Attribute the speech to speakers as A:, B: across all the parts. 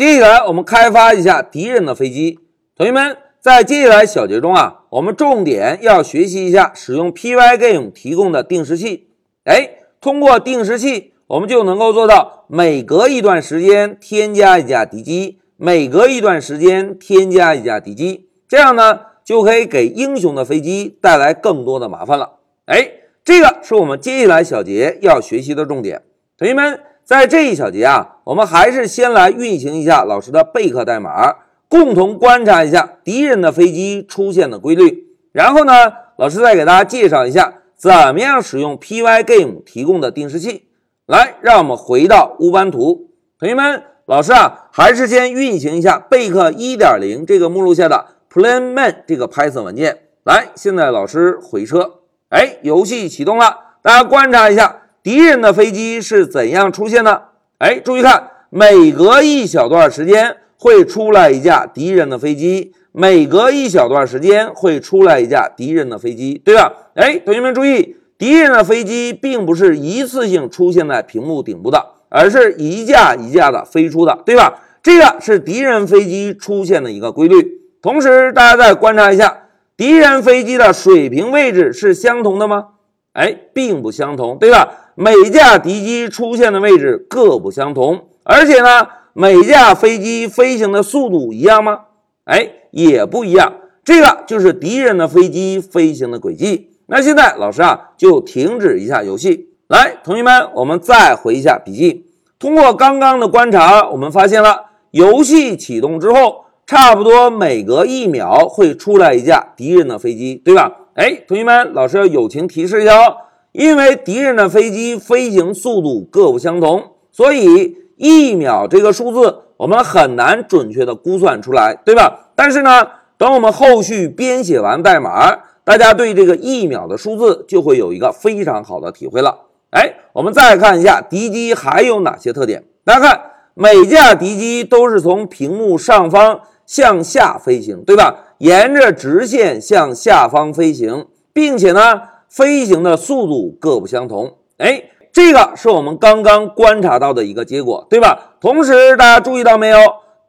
A: 接下来我们开发一下敌人的飞机。同学们，在接下来小节中啊，我们重点要学习一下使用 Pygame 提供的定时器。哎，通过定时器，我们就能够做到每隔一段时间添加一架敌机，每隔一段时间添加一架敌机，这样呢就可以给英雄的飞机带来更多的麻烦了。哎，这个是我们接下来小节要学习的重点。同学们。在这一小节啊，我们还是先来运行一下老师的备课代码，共同观察一下敌人的飞机出现的规律。然后呢，老师再给大家介绍一下怎么样使用 Pygame 提供的定时器。来，让我们回到乌班图，同学们，老师啊，还是先运行一下备课1.0这个目录下的 PlanMan 这个 Python 文件。来，现在老师回车，哎，游戏启动了，大家观察一下。敌人的飞机是怎样出现的？哎，注意看，每隔一小段时间会出来一架敌人的飞机，每隔一小段时间会出来一架敌人的飞机，对吧？哎，同学们注意，敌人的飞机并不是一次性出现在屏幕顶部的，而是一架一架的飞出的，对吧？这个是敌人飞机出现的一个规律。同时，大家再观察一下，敌人飞机的水平位置是相同的吗？哎，并不相同，对吧？每架敌机出现的位置各不相同，而且呢，每架飞机飞行的速度一样吗？哎，也不一样。这个就是敌人的飞机飞行的轨迹。那现在老师啊，就停止一下游戏。来，同学们，我们再回一下笔记。通过刚刚的观察，我们发现了游戏启动之后，差不多每隔一秒会出来一架敌人的飞机，对吧？哎，同学们，老师要友情提示一下哦，因为敌人的飞机飞行速度各不相同，所以一秒这个数字我们很难准确的估算出来，对吧？但是呢，等我们后续编写完代码，大家对这个一秒的数字就会有一个非常好的体会了。哎，我们再看一下敌机还有哪些特点？大家看，每架敌机都是从屏幕上方向下飞行，对吧？沿着直线向下方飞行，并且呢，飞行的速度各不相同。哎，这个是我们刚刚观察到的一个结果，对吧？同时，大家注意到没有？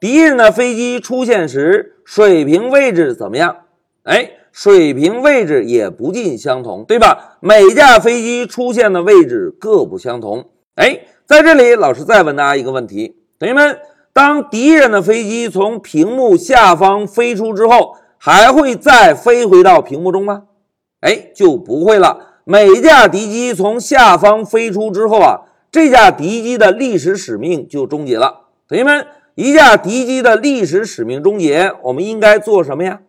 A: 敌人的飞机出现时，水平位置怎么样？哎，水平位置也不尽相同，对吧？每架飞机出现的位置各不相同。哎，在这里，老师再问大家一个问题，同学们，当敌人的飞机从屏幕下方飞出之后，还会再飞回到屏幕中吗？哎，就不会了。每架敌机从下方飞出之后啊，这架敌机的历史使命就终结了。同学们，一架敌机的历史使命终结，我们应该做什么呀？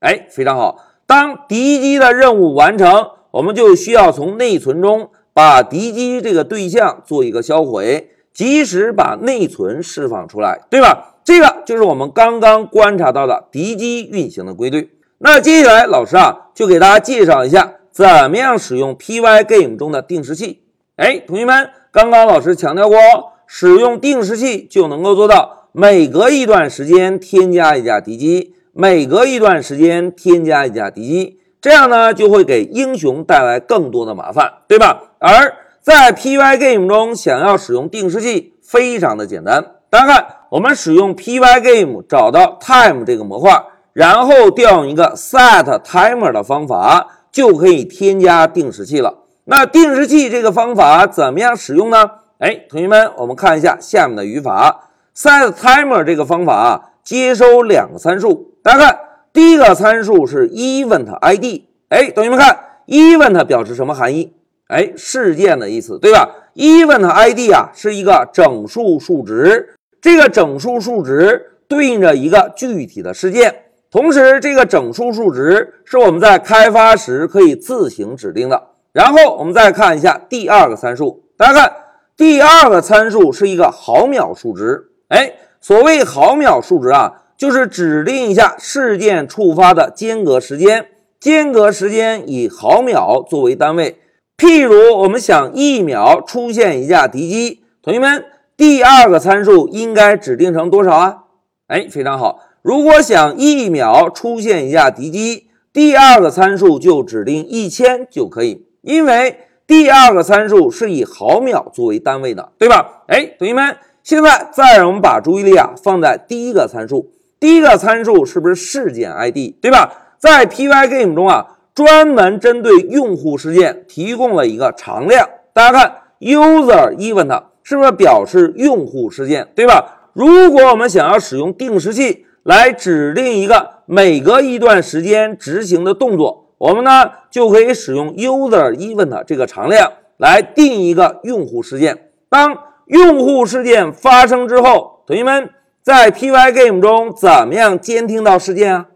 A: 哎，非常好。当敌机的任务完成，我们就需要从内存中把敌机这个对象做一个销毁，及时把内存释放出来，对吧？这个就是我们刚刚观察到的敌机运行的规律。那接下来老师啊，就给大家介绍一下怎么样使用 Pygame 中的定时器。哎，同学们，刚刚老师强调过，使用定时器就能够做到每隔一段时间添加一架敌机，每隔一段时间添加一架敌机，这样呢就会给英雄带来更多的麻烦，对吧？而在 Pygame 中想要使用定时器，非常的简单。大家看，我们使用 Pygame 找到 time 这个模块，然后调用一个 set timer 的方法，就可以添加定时器了。那定时器这个方法怎么样使用呢？哎，同学们，我们看一下下面的语法。set timer 这个方法啊，接收两个参数。大家看，第一个参数是 event id。哎，同学们看，event 表示什么含义？哎，事件的意思，对吧？event id 啊，是一个整数数值。这个整数数值对应着一个具体的事件，同时这个整数数值是我们在开发时可以自行指定的。然后我们再看一下第二个参数，大家看第二个参数是一个毫秒数值。哎，所谓毫秒数值啊，就是指定一下事件触发的间隔时间，间隔时间以毫秒作为单位。譬如我们想一秒出现一架敌机，同学们。第二个参数应该指定成多少啊？哎，非常好。如果想一秒出现一架敌机，第二个参数就指定一千就可以，因为第二个参数是以毫秒作为单位的，对吧？哎，同学们，现在再让我们把注意力啊放在第一个参数，第一个参数是不是事件 ID，对吧？在 Pygame 中啊，专门针对用户事件提供了一个常量。大家看，user event 是不是表示用户事件，对吧？如果我们想要使用定时器来指定一个每隔一段时间执行的动作，我们呢就可以使用 user event 这个常量来定一个用户事件。当用户事件发生之后，同学们在 Pygame 中怎么样监听到事件啊？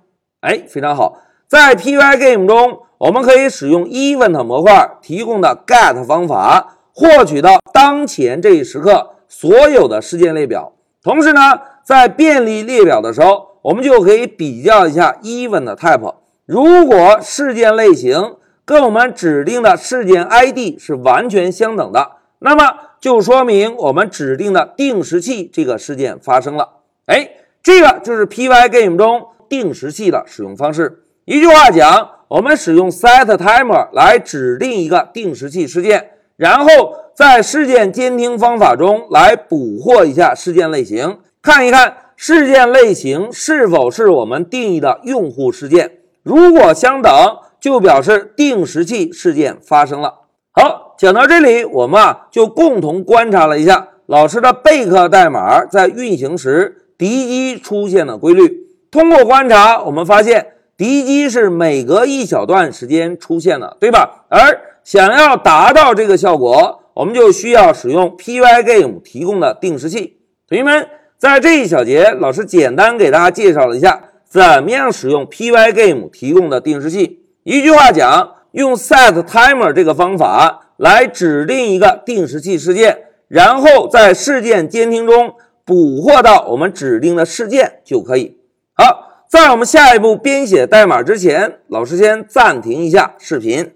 A: 哎，非常好，在 Pygame 中，我们可以使用 Event 模块提供的 Get 方法，获取到当前这一时刻所有的事件列表。同时呢，在便利列表的时候，我们就可以比较一下 Event Type。如果事件类型跟我们指定的事件 ID 是完全相等的，那么就说明我们指定的定时器这个事件发生了。哎，这个就是 Pygame 中定时器的使用方式。一句话讲，我们使用 setTimer 来指定一个定时器事件，然后在事件监听方法中来捕获一下事件类型，看一看事件类型是否是我们定义的用户事件。如果相等，就表示定时器事件发生了。好，讲到这里，我们啊就共同观察了一下老师的备课代码在运行时敌机出现的规律。通过观察，我们发现敌机是每隔一小段时间出现的，对吧？而想要达到这个效果，我们就需要使用 Pygame 提供的定时器。同学们，在这一小节，老师简单给大家介绍了一下怎么样使用 Pygame 提供的定时器。一句话讲。用 setTimer 这个方法来指定一个定时器事件，然后在事件监听中捕获到我们指定的事件就可以。好，在我们下一步编写代码之前，老师先暂停一下视频。